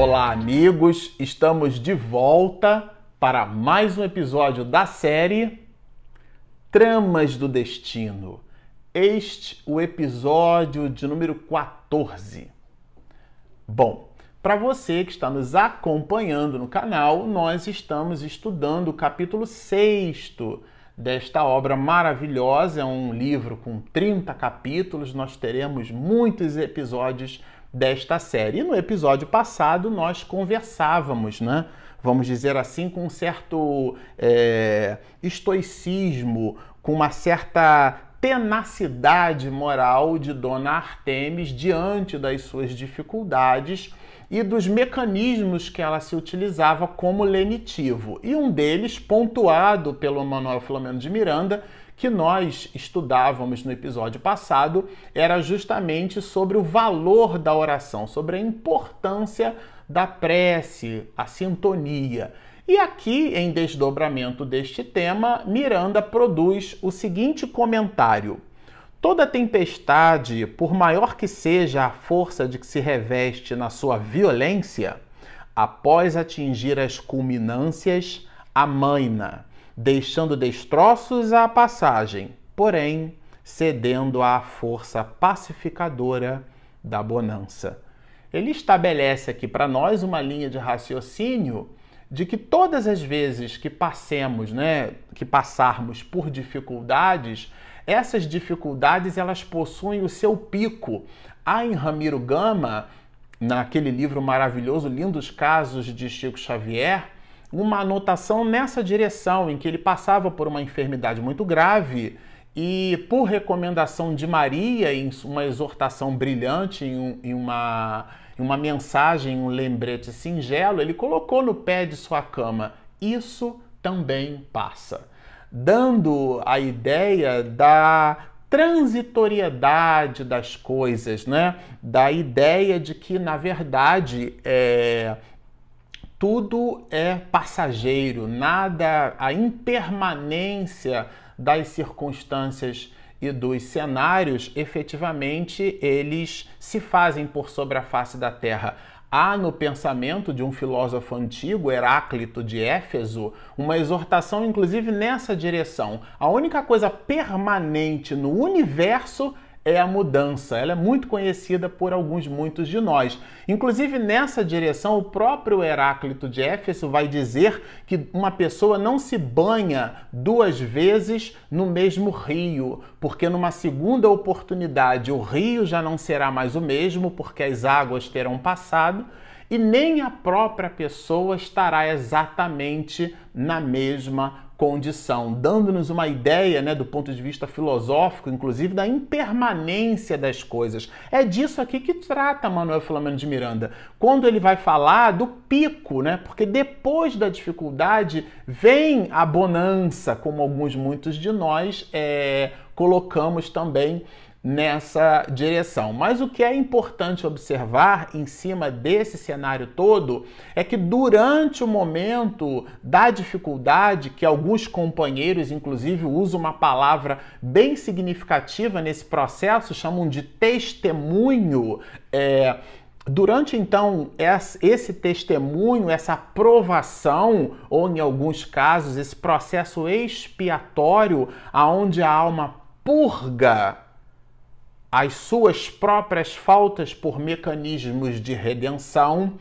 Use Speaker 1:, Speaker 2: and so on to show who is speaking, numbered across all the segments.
Speaker 1: Olá, amigos! Estamos de volta para mais um episódio da série Tramas do Destino. Este o episódio de número 14. Bom, para você que está nos acompanhando no canal, nós estamos estudando o capítulo 6 desta obra maravilhosa. É um livro com 30 capítulos. Nós teremos muitos episódios desta série. E no episódio passado nós conversávamos, né? Vamos dizer assim, com um certo é, estoicismo, com uma certa tenacidade moral de Dona Artemis diante das suas dificuldades e dos mecanismos que ela se utilizava como lenitivo. E um deles, pontuado pelo Manuel Filomeno de Miranda, que nós estudávamos no episódio passado, era justamente sobre o valor da oração, sobre a importância da prece, a sintonia. E aqui, em desdobramento deste tema, Miranda produz o seguinte comentário: Toda tempestade, por maior que seja a força de que se reveste na sua violência, após atingir as culminâncias, amaina, deixando destroços à passagem, porém cedendo à força pacificadora da bonança. Ele estabelece aqui para nós uma linha de raciocínio de que todas as vezes que passemos, né, que passarmos por dificuldades, essas dificuldades elas possuem o seu pico. Há em Ramiro Gama, naquele livro maravilhoso Lindos Casos de Chico Xavier, uma anotação nessa direção, em que ele passava por uma enfermidade muito grave e, por recomendação de Maria, em uma exortação brilhante, em, em uma uma mensagem, um lembrete singelo, ele colocou no pé de sua cama: Isso também passa. Dando a ideia da transitoriedade das coisas, né? Da ideia de que, na verdade, é, tudo é passageiro, nada, a impermanência das circunstâncias e dos cenários, efetivamente, eles se fazem por sobre a face da Terra. Há no pensamento de um filósofo antigo, Heráclito de Éfeso, uma exortação, inclusive, nessa direção. A única coisa permanente no universo a mudança. Ela é muito conhecida por alguns muitos de nós. Inclusive nessa direção, o próprio Heráclito de Éfeso vai dizer que uma pessoa não se banha duas vezes no mesmo rio, porque numa segunda oportunidade o rio já não será mais o mesmo, porque as águas terão passado e nem a própria pessoa estará exatamente na mesma condição, dando-nos uma ideia, né, do ponto de vista filosófico, inclusive, da impermanência das coisas. É disso aqui que trata Manuel Filomeno de Miranda, quando ele vai falar do pico, né, porque depois da dificuldade vem a bonança, como alguns, muitos de nós é, colocamos também nessa direção. Mas o que é importante observar em cima desse cenário todo é que durante o momento da dificuldade, que alguns companheiros, inclusive, usam uma palavra bem significativa nesse processo, chamam de testemunho. É, Durante então esse testemunho, essa aprovação, ou em alguns casos, esse processo expiatório, aonde a alma purga as suas próprias faltas por mecanismos de redenção,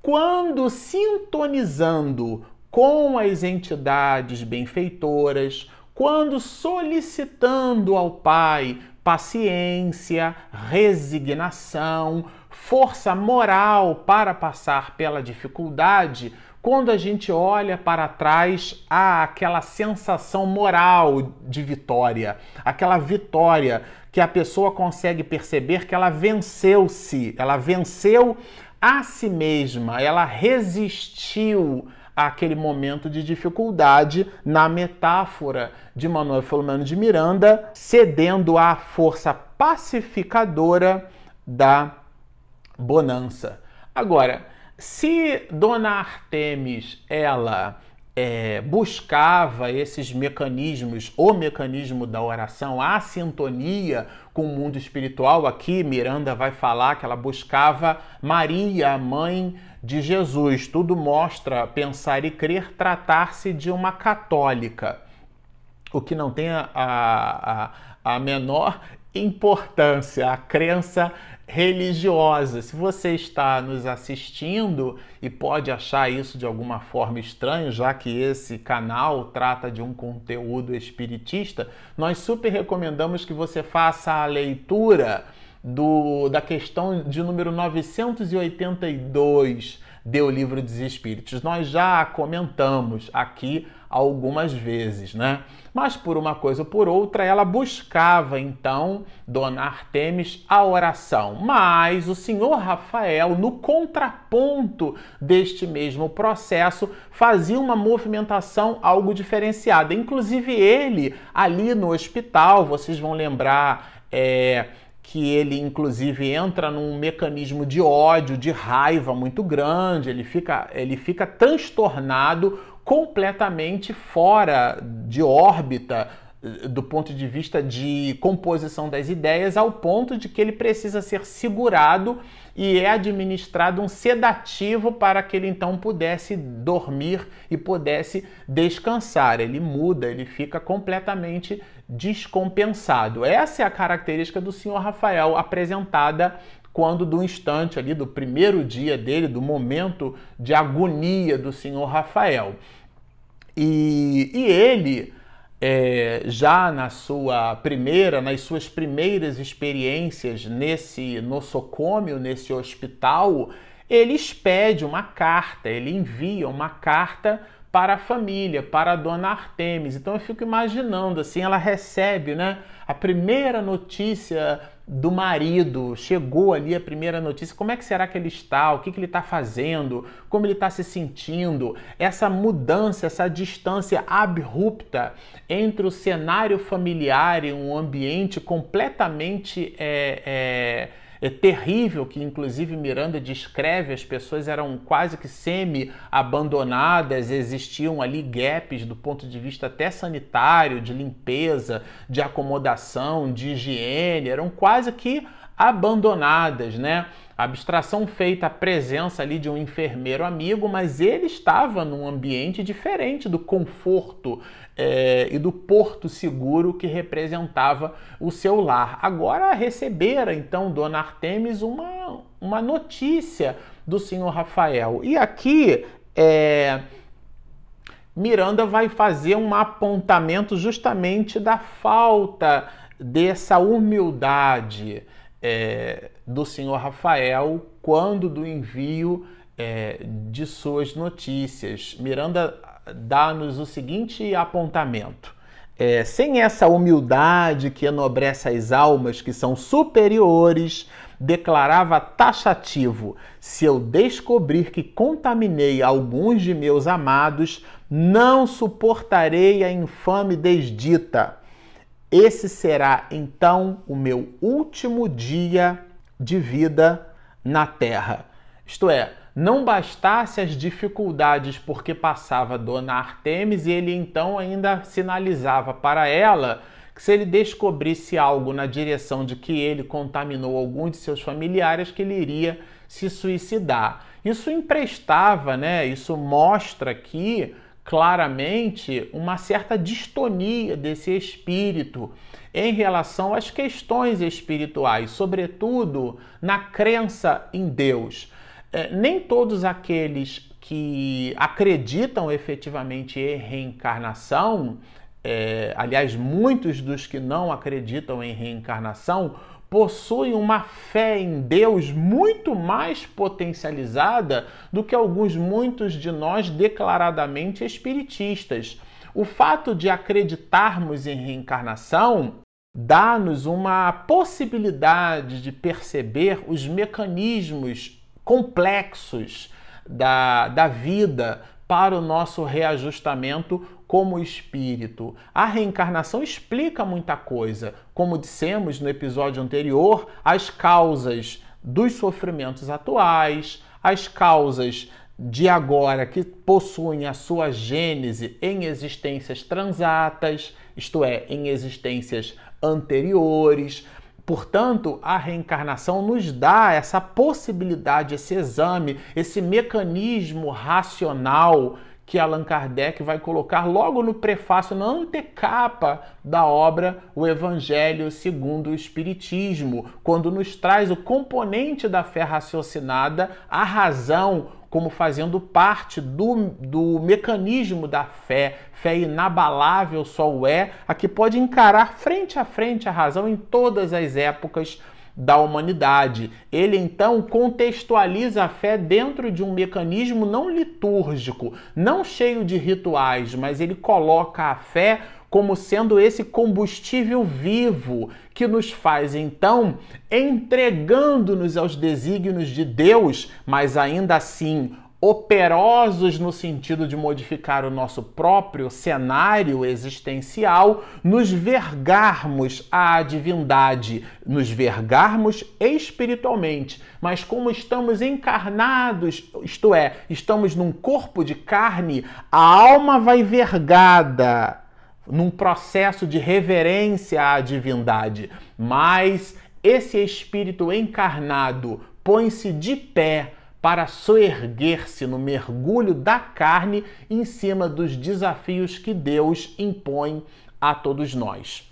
Speaker 1: quando sintonizando com as entidades benfeitoras, quando solicitando ao Pai paciência, resignação, força moral para passar pela dificuldade, quando a gente olha para trás, há aquela sensação moral de vitória, aquela vitória que a pessoa consegue perceber que ela venceu-se, ela venceu a si mesma, ela resistiu àquele momento de dificuldade na metáfora de Manuel Filomeno de Miranda, cedendo à força pacificadora da bonança. Agora, se Dona Artemis ela é, buscava esses mecanismos, o mecanismo da oração, a sintonia com o mundo espiritual, aqui Miranda vai falar que ela buscava Maria, a mãe de Jesus. Tudo mostra pensar e crer tratar-se de uma católica, o que não tem a, a, a menor importância. A crença religiosa. Se você está nos assistindo e pode achar isso de alguma forma estranho, já que esse canal trata de um conteúdo espiritista, nós super recomendamos que você faça a leitura do, da questão de número 982 do Livro dos Espíritos. Nós já comentamos aqui algumas vezes, né? Mas por uma coisa ou por outra, ela buscava então, Dona Artemis, a oração. Mas o senhor Rafael, no contraponto deste mesmo processo, fazia uma movimentação algo diferenciada. Inclusive ele, ali no hospital, vocês vão lembrar. É, que ele inclusive entra num mecanismo de ódio, de raiva muito grande, ele fica, ele fica transtornado, completamente fora de órbita eh, do ponto de vista de composição das ideias, ao ponto de que ele precisa ser segurado e é administrado um sedativo para que ele então pudesse dormir e pudesse descansar. Ele muda, ele fica completamente descompensado. Essa é a característica do senhor Rafael apresentada quando do instante ali do primeiro dia dele, do momento de agonia do senhor Rafael. E, e ele é, já na sua primeira, nas suas primeiras experiências nesse nosocômio, nesse hospital, ele expede uma carta, ele envia uma carta para a família, para a dona Artemis. Então eu fico imaginando assim, ela recebe, né, a primeira notícia do marido, chegou ali a primeira notícia, como é que será que ele está, o que, que ele está fazendo, como ele está se sentindo, essa mudança, essa distância abrupta entre o cenário familiar e um ambiente completamente é, é, é terrível que inclusive Miranda descreve, as pessoas eram quase que semi-abandonadas, existiam ali gaps do ponto de vista até sanitário, de limpeza, de acomodação, de higiene, eram quase que abandonadas, né? Abstração feita a presença ali de um enfermeiro amigo, mas ele estava num ambiente diferente do conforto é, e do porto seguro que representava o seu lar. Agora recebera então Dona Artemis uma, uma notícia do senhor Rafael. E aqui é, Miranda vai fazer um apontamento justamente da falta dessa humildade é, do senhor Rafael quando do envio é, de suas notícias. Miranda dá-nos o seguinte apontamento. É, sem essa humildade que enobrece as almas que são superiores, declarava taxativo: se eu descobrir que contaminei alguns de meus amados, não suportarei a infame desdita. Esse será então o meu último dia de vida na terra. Isto é, não bastasse as dificuldades porque passava Dona Artemis e ele então ainda sinalizava para ela que se ele descobrisse algo na direção de que ele contaminou algum de seus familiares, que ele iria se suicidar. Isso emprestava, né? Isso mostra aqui claramente uma certa distonia desse espírito em relação às questões espirituais, sobretudo na crença em Deus é, nem todos aqueles que acreditam efetivamente em reencarnação, é, aliás, muitos dos que não acreditam em reencarnação, possuem uma fé em Deus muito mais potencializada do que alguns muitos de nós declaradamente espiritistas. O fato de acreditarmos em reencarnação dá-nos uma possibilidade de perceber os mecanismos complexos da, da vida para o nosso reajustamento como espírito. A reencarnação explica muita coisa. Como dissemos no episódio anterior, as causas dos sofrimentos atuais, as causas de agora que possuem a sua gênese em existências transatas, isto é, em existências anteriores, Portanto, a reencarnação nos dá essa possibilidade, esse exame, esse mecanismo racional que Allan Kardec vai colocar logo no prefácio, na antecapa da obra O Evangelho segundo o Espiritismo, quando nos traz o componente da fé raciocinada, a razão, como fazendo parte do, do mecanismo da fé. Fé inabalável só o é, a que pode encarar frente a frente a razão em todas as épocas da humanidade. Ele então contextualiza a fé dentro de um mecanismo não litúrgico, não cheio de rituais, mas ele coloca a fé como sendo esse combustível vivo que nos faz então entregando-nos aos desígnios de Deus, mas ainda assim operosos no sentido de modificar o nosso próprio cenário existencial, nos vergarmos à divindade, nos vergarmos espiritualmente. Mas como estamos encarnados, isto é, estamos num corpo de carne, a alma vai vergada num processo de reverência à divindade. Mas esse espírito encarnado põe-se de pé para soerguer-se no mergulho da carne em cima dos desafios que Deus impõe a todos nós.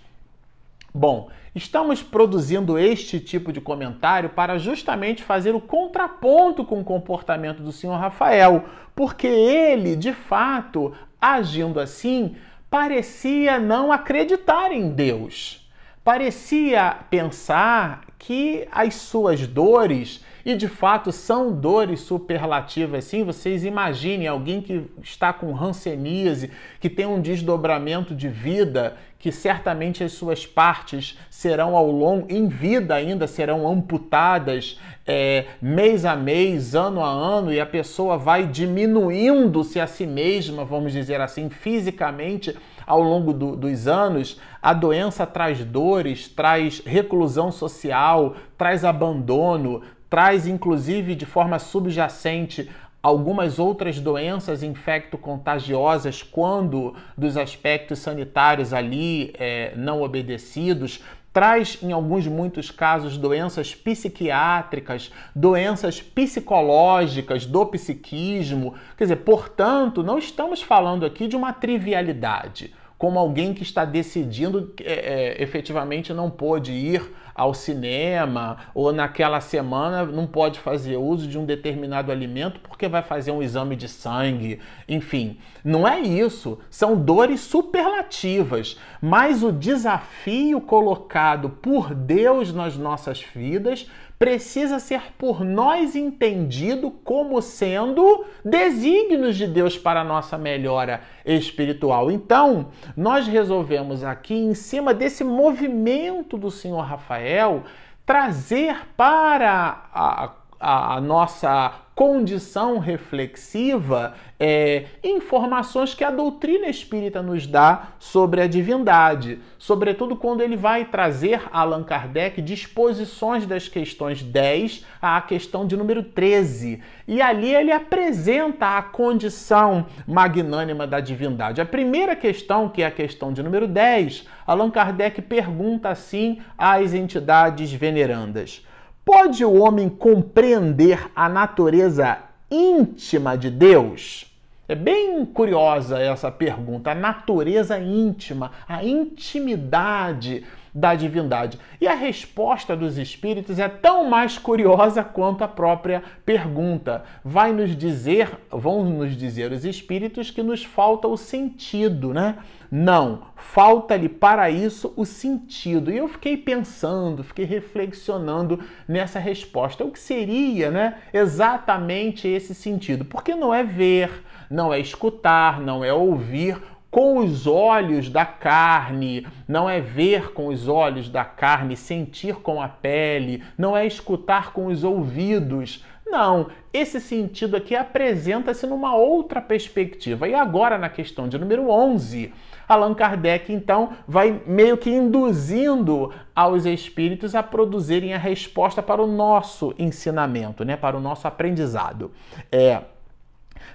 Speaker 1: Bom, estamos produzindo este tipo de comentário para justamente fazer o contraponto com o comportamento do senhor Rafael, porque ele, de fato, agindo assim, parecia não acreditar em Deus. Parecia pensar que as suas dores e de fato são dores superlativas, sim. Vocês imaginem alguém que está com hanseníase, que tem um desdobramento de vida, que certamente as suas partes serão ao longo, em vida ainda, serão amputadas é, mês a mês, ano a ano, e a pessoa vai diminuindo-se a si mesma, vamos dizer assim, fisicamente ao longo do, dos anos, a doença traz dores, traz reclusão social, traz abandono, traz inclusive de forma subjacente algumas outras doenças infecto-contagiosas quando dos aspectos sanitários ali é, não obedecidos, traz em alguns muitos casos doenças psiquiátricas, doenças psicológicas do psiquismo. Quer dizer, portanto, não estamos falando aqui de uma trivialidade como alguém que está decidindo é, é, efetivamente não pôde ir ao cinema ou naquela semana não pode fazer uso de um determinado alimento porque vai fazer um exame de sangue. Enfim, não é isso. São dores superlativas. Mas o desafio colocado por Deus nas nossas vidas precisa ser por nós entendido como sendo desígnios de Deus para a nossa melhora espiritual. Então, nós resolvemos aqui, em cima desse movimento do Senhor Rafael, trazer para a, a, a nossa condição reflexiva é, informações que a doutrina espírita nos dá sobre a divindade, sobretudo quando ele vai trazer Allan Kardec disposições das questões 10 à questão de número 13. E ali ele apresenta a condição magnânima da divindade. A primeira questão, que é a questão de número 10, Allan Kardec pergunta assim às entidades venerandas. Pode o homem compreender a natureza íntima de Deus? É bem curiosa essa pergunta, a natureza íntima, a intimidade da divindade. E a resposta dos espíritos é tão mais curiosa quanto a própria pergunta. Vai nos dizer, vão nos dizer os espíritos que nos falta o sentido, né? Não, falta-lhe para isso o sentido. E eu fiquei pensando, fiquei reflexionando nessa resposta. O que seria, né, exatamente esse sentido? Porque não é ver, não é escutar, não é ouvir com os olhos da carne, não é ver com os olhos da carne, sentir com a pele, não é escutar com os ouvidos. Não, esse sentido aqui apresenta-se numa outra perspectiva. E agora, na questão de número 11, Allan Kardec então vai meio que induzindo aos espíritos a produzirem a resposta para o nosso ensinamento, né, para o nosso aprendizado. É,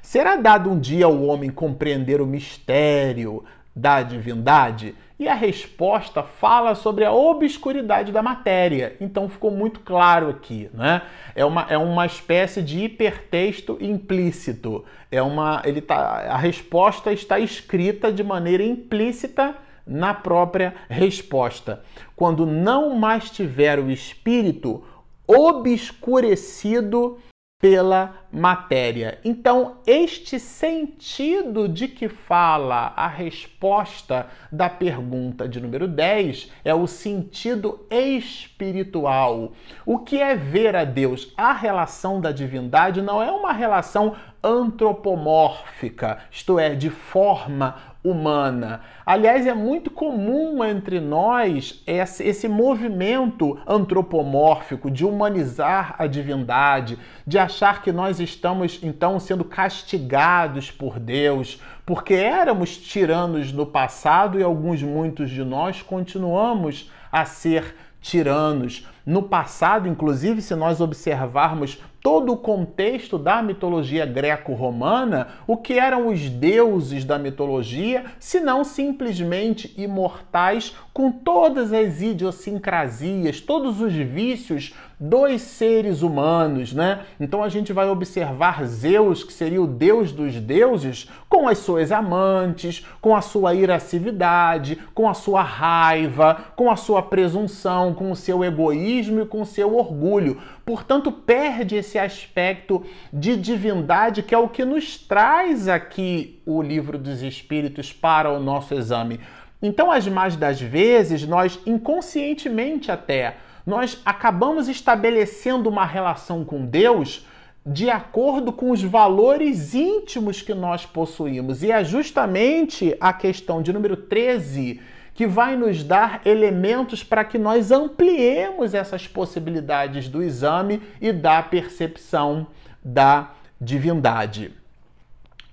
Speaker 1: Será dado um dia ao homem compreender o mistério da divindade? e a resposta fala sobre a obscuridade da matéria. Então ficou muito claro aqui, né? É uma, é uma espécie de hipertexto implícito. É uma, ele tá, a resposta está escrita de maneira implícita na própria resposta. Quando não mais tiver o espírito obscurecido pela matéria. Então, este sentido de que fala a resposta da pergunta de número 10 é o sentido espiritual. O que é ver a Deus? A relação da divindade não é uma relação antropomórfica, isto é, de forma humana. Aliás, é muito comum entre nós esse, movimento antropomórfico de humanizar a divindade, de achar que nós estamos então sendo castigados por Deus, porque éramos tiranos no passado e alguns muitos de nós continuamos a ser tiranos. No passado, inclusive, se nós observarmos todo o contexto da mitologia greco-romana, o que eram os deuses da mitologia, se não simplesmente imortais com todas as idiosincrasias, todos os vícios dos seres humanos, né? Então a gente vai observar Zeus, que seria o deus dos deuses, com as suas amantes, com a sua irascividade, com a sua raiva, com a sua presunção, com o seu egoísmo e com o seu orgulho. Portanto, perde esse aspecto de divindade que é o que nos traz aqui o livro dos espíritos para o nosso exame. Então, as mais das vezes, nós inconscientemente até nós acabamos estabelecendo uma relação com Deus de acordo com os valores íntimos que nós possuímos. E é justamente a questão de número 13 que vai nos dar elementos para que nós ampliemos essas possibilidades do exame e da percepção da divindade.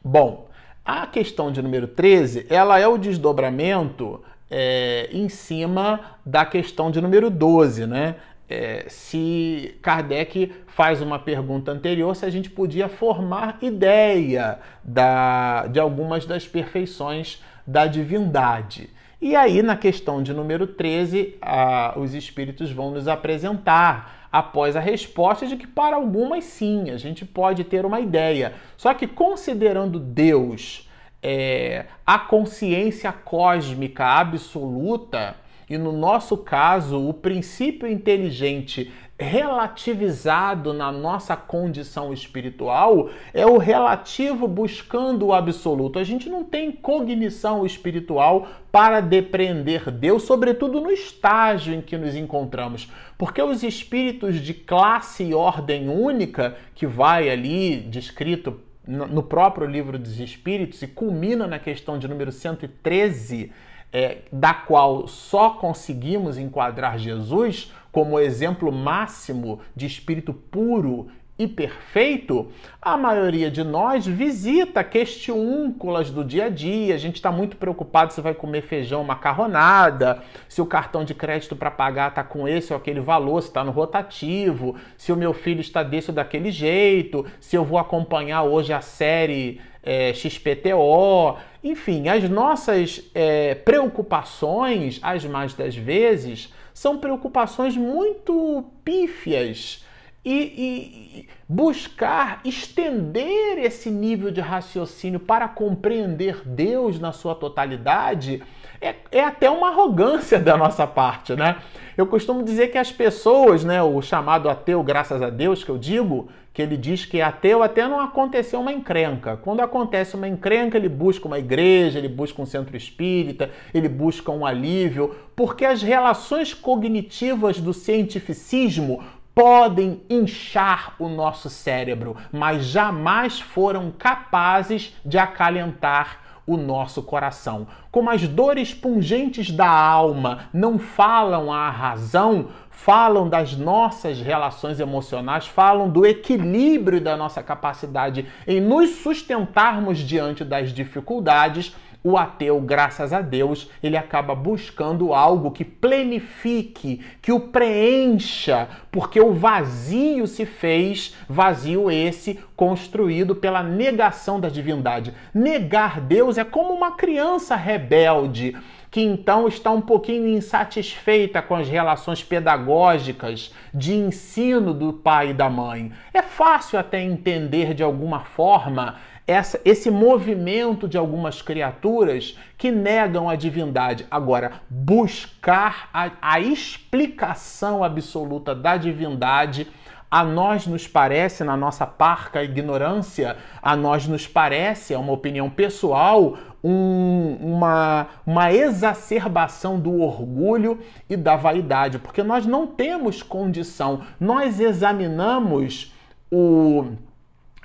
Speaker 1: Bom, a questão de número 13, ela é o desdobramento é, em cima da questão de número 12, né? É, se Kardec faz uma pergunta anterior, se a gente podia formar ideia da, de algumas das perfeições da divindade. E aí, na questão de número 13, a, os espíritos vão nos apresentar, após a resposta, de que para algumas sim, a gente pode ter uma ideia. Só que considerando Deus é, a consciência cósmica absoluta, e no nosso caso, o princípio inteligente relativizado na nossa condição espiritual é o relativo buscando o absoluto. A gente não tem cognição espiritual para depreender Deus, sobretudo no estágio em que nos encontramos, porque os espíritos de classe e ordem única, que vai ali descrito no próprio livro dos Espíritos e culmina na questão de número 113, é, da qual só conseguimos enquadrar Jesus como exemplo máximo de espírito puro e perfeito, a maioria de nós visita questiúnculas do dia a dia. A gente está muito preocupado se vai comer feijão macarronada, se o cartão de crédito para pagar está com esse ou aquele valor, se está no rotativo, se o meu filho está desse ou daquele jeito, se eu vou acompanhar hoje a série é, XPTO. Enfim, as nossas é, preocupações, as mais das vezes, são preocupações muito pífias e, e, buscar estender esse nível de raciocínio para compreender Deus na sua totalidade é, é, até uma arrogância da nossa parte, né? Eu costumo dizer que as pessoas, né, o chamado ateu, graças a Deus, que eu digo, que ele diz que é ateu até não aconteceu uma encrenca. Quando acontece uma encrenca, ele busca uma igreja, ele busca um centro espírita, ele busca um alívio, porque as relações cognitivas do cientificismo podem inchar o nosso cérebro, mas jamais foram capazes de acalentar o nosso coração. Como as dores pungentes da alma não falam à razão, falam das nossas relações emocionais, falam do equilíbrio da nossa capacidade em nos sustentarmos diante das dificuldades o ateu, graças a Deus, ele acaba buscando algo que plenifique, que o preencha, porque o vazio se fez, vazio esse construído pela negação da divindade. Negar Deus é como uma criança rebelde que então está um pouquinho insatisfeita com as relações pedagógicas de ensino do pai e da mãe. É fácil até entender de alguma forma essa, esse movimento de algumas criaturas que negam a divindade. Agora, buscar a, a explicação absoluta da divindade a nós nos parece, na nossa parca ignorância, a nós nos parece, é uma opinião pessoal, um, uma, uma exacerbação do orgulho e da vaidade, porque nós não temos condição, nós examinamos o,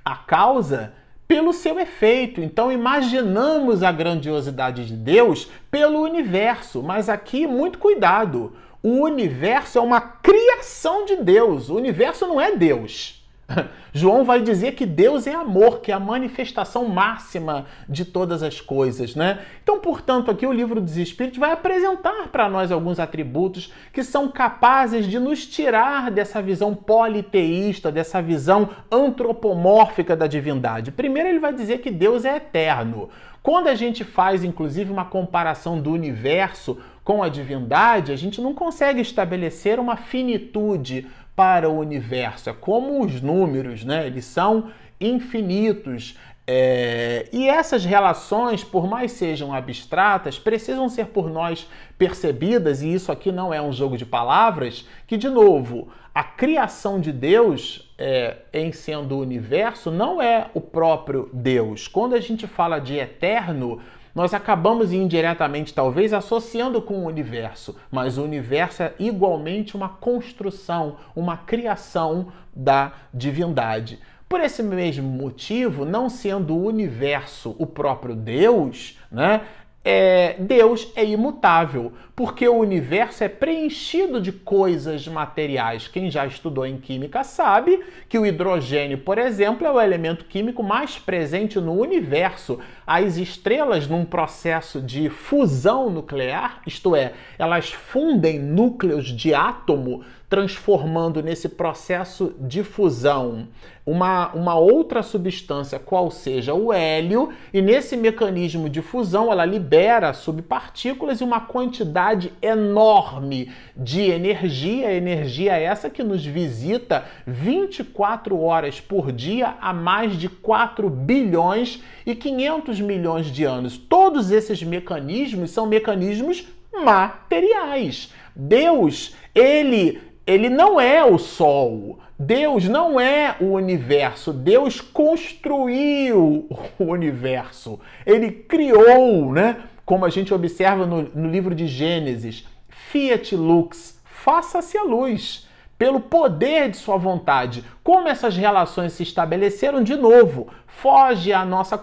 Speaker 1: a causa pelo seu efeito. Então imaginamos a grandiosidade de Deus pelo universo, mas aqui muito cuidado. O universo é uma criação de Deus. O universo não é Deus. João vai dizer que Deus é amor, que é a manifestação máxima de todas as coisas, né? Então, portanto, aqui o livro dos Espíritos vai apresentar para nós alguns atributos que são capazes de nos tirar dessa visão politeísta, dessa visão antropomórfica da divindade. Primeiro, ele vai dizer que Deus é eterno. Quando a gente faz, inclusive, uma comparação do universo com a divindade, a gente não consegue estabelecer uma finitude para o universo. É como os números, né? Eles são infinitos. É... e essas relações, por mais sejam abstratas, precisam ser por nós percebidas, e isso aqui não é um jogo de palavras, que, de novo, a criação de Deus é, em sendo o universo não é o próprio Deus. Quando a gente fala de eterno, nós acabamos indiretamente, talvez, associando com o universo, mas o universo é igualmente uma construção, uma criação da divindade. Por esse mesmo motivo, não sendo o universo o próprio Deus, né, é, Deus é imutável, porque o universo é preenchido de coisas materiais. Quem já estudou em química sabe que o hidrogênio, por exemplo, é o elemento químico mais presente no universo. As estrelas, num processo de fusão nuclear, isto é, elas fundem núcleos de átomo transformando nesse processo de fusão uma, uma outra substância, qual seja o hélio, e nesse mecanismo de fusão ela libera subpartículas e uma quantidade enorme de energia, energia essa que nos visita 24 horas por dia há mais de 4 bilhões e 500 milhões de anos. Todos esses mecanismos são mecanismos materiais. Deus, ele ele não é o Sol. Deus não é o universo. Deus construiu o universo. Ele criou, né? Como a gente observa no, no livro de Gênesis, Fiat Lux, faça-se a luz pelo poder de sua vontade. Como essas relações se estabeleceram de novo, foge à nossa,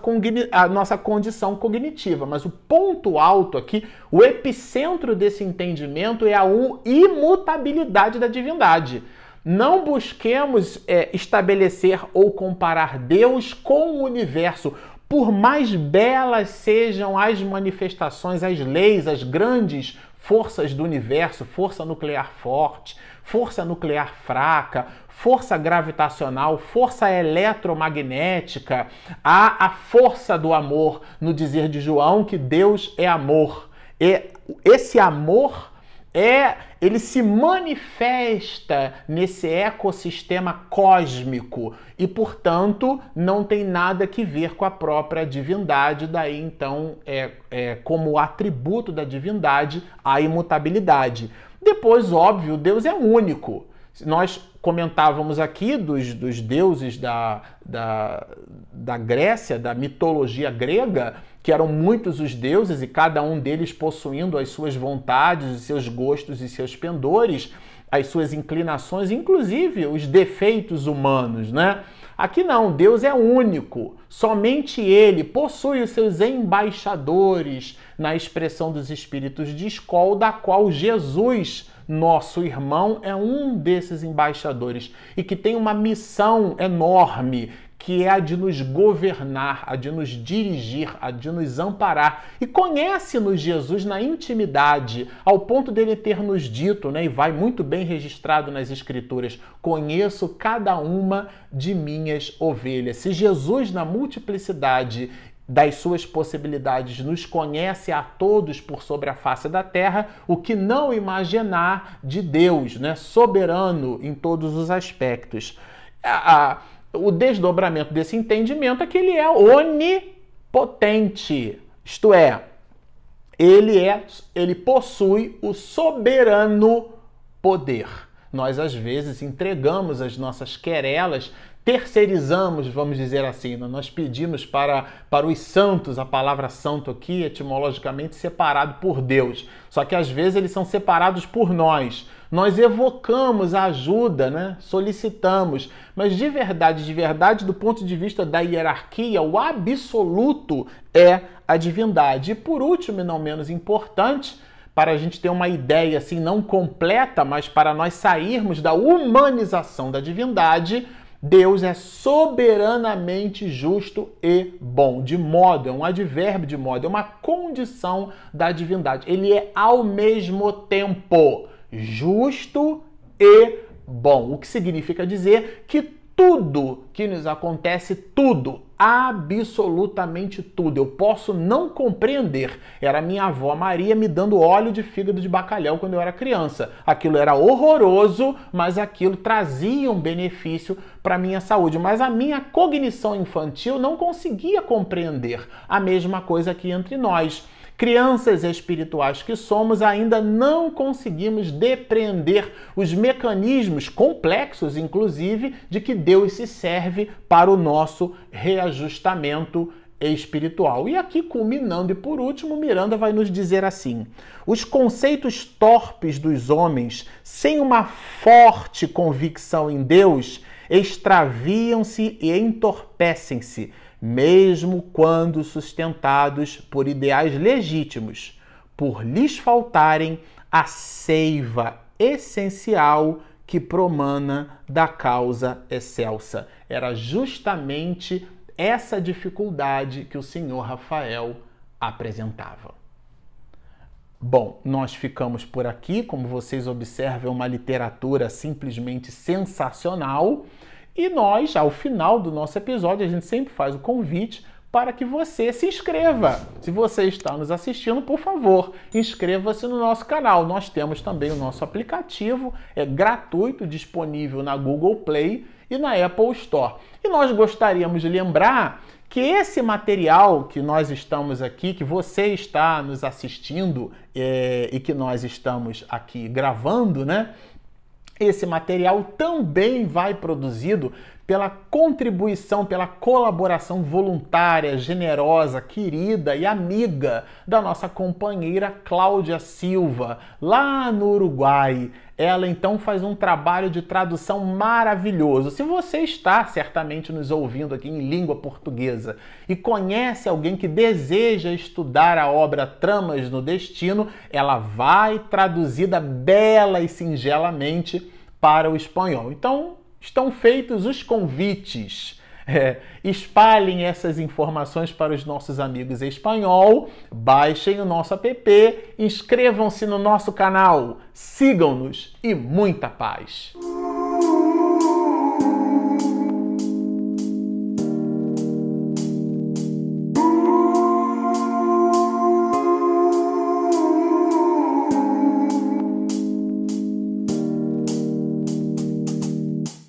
Speaker 1: à nossa condição cognitiva. Mas o ponto alto aqui, o epicentro desse entendimento é a imutabilidade da divindade. Não busquemos é, estabelecer ou comparar Deus com o universo, por mais belas sejam as manifestações, as leis, as grandes forças do universo, força nuclear forte, força nuclear fraca, força gravitacional, força eletromagnética, há a força do amor no dizer de João que Deus é amor. E esse amor é ele se manifesta nesse ecossistema cósmico e, portanto, não tem nada que ver com a própria divindade. Daí, então, é, é como atributo da divindade a imutabilidade. Depois, óbvio, Deus é único. Nós comentávamos aqui dos, dos deuses da, da, da Grécia, da mitologia grega, que eram muitos os deuses e cada um deles possuindo as suas vontades, os seus gostos e seus pendores, as suas inclinações, inclusive os defeitos humanos, né? Aqui não, Deus é único. Somente ele possui os seus embaixadores na expressão dos espíritos de escola, da qual Jesus, nosso irmão, é um desses embaixadores e que tem uma missão enorme, que é a de nos governar, a de nos dirigir, a de nos amparar. E conhece-nos Jesus na intimidade, ao ponto dele ter nos dito, né, e vai muito bem registrado nas Escrituras: conheço cada uma de minhas ovelhas. Se Jesus, na multiplicidade das suas possibilidades nos conhece a todos por sobre a face da terra, o que não imaginar de Deus, né? soberano em todos os aspectos. A, a, o desdobramento desse entendimento é que ele é onipotente, isto é, ele é, ele possui o soberano poder. Nós às vezes entregamos as nossas querelas terceirizamos, vamos dizer assim, né? nós pedimos para, para os santos, a palavra santo aqui, etimologicamente separado por Deus. Só que às vezes eles são separados por nós. Nós evocamos a ajuda, né? solicitamos, mas de verdade, de verdade, do ponto de vista da hierarquia, o absoluto é a divindade. E por último, e não menos importante, para a gente ter uma ideia assim não completa, mas para nós sairmos da humanização da divindade, Deus é soberanamente justo e bom. De modo, é um advérbio de modo, é uma condição da divindade. Ele é ao mesmo tempo justo e bom. O que significa dizer que tudo que nos acontece, tudo, absolutamente tudo. Eu posso não compreender. Era minha avó Maria me dando óleo de fígado de bacalhau quando eu era criança. Aquilo era horroroso, mas aquilo trazia um benefício para minha saúde. Mas a minha cognição infantil não conseguia compreender a mesma coisa aqui entre nós crianças espirituais que somos, ainda não conseguimos depreender os mecanismos complexos, inclusive, de que Deus se serve para o nosso reajustamento espiritual. E aqui, culminando, e por último, Miranda vai nos dizer assim: os conceitos torpes dos homens, sem uma forte convicção em Deus, extraviam-se e entorpecem-se mesmo quando sustentados por ideais legítimos, por lhes faltarem a seiva essencial que promana da causa excelsa. Era justamente essa dificuldade que o senhor Rafael apresentava. Bom, nós ficamos por aqui. Como vocês observam, uma literatura simplesmente sensacional. E nós, ao final do nosso episódio, a gente sempre faz o convite para que você se inscreva. Se você está nos assistindo, por favor, inscreva-se no nosso canal. Nós temos também o nosso aplicativo, é gratuito, disponível na Google Play e na Apple Store. E nós gostaríamos de lembrar que esse material que nós estamos aqui, que você está nos assistindo é, e que nós estamos aqui gravando, né? Esse material também vai produzido pela contribuição, pela colaboração voluntária, generosa, querida e amiga da nossa companheira Cláudia Silva, lá no Uruguai. Ela então faz um trabalho de tradução maravilhoso. Se você está certamente nos ouvindo aqui em língua portuguesa e conhece alguém que deseja estudar a obra Tramas no Destino, ela vai traduzida bela e singelamente para o espanhol. Então, estão feitos os convites é, espalhem essas informações para os nossos amigos em espanhol, baixem o nosso app, inscrevam-se no nosso canal, sigam-nos e muita paz!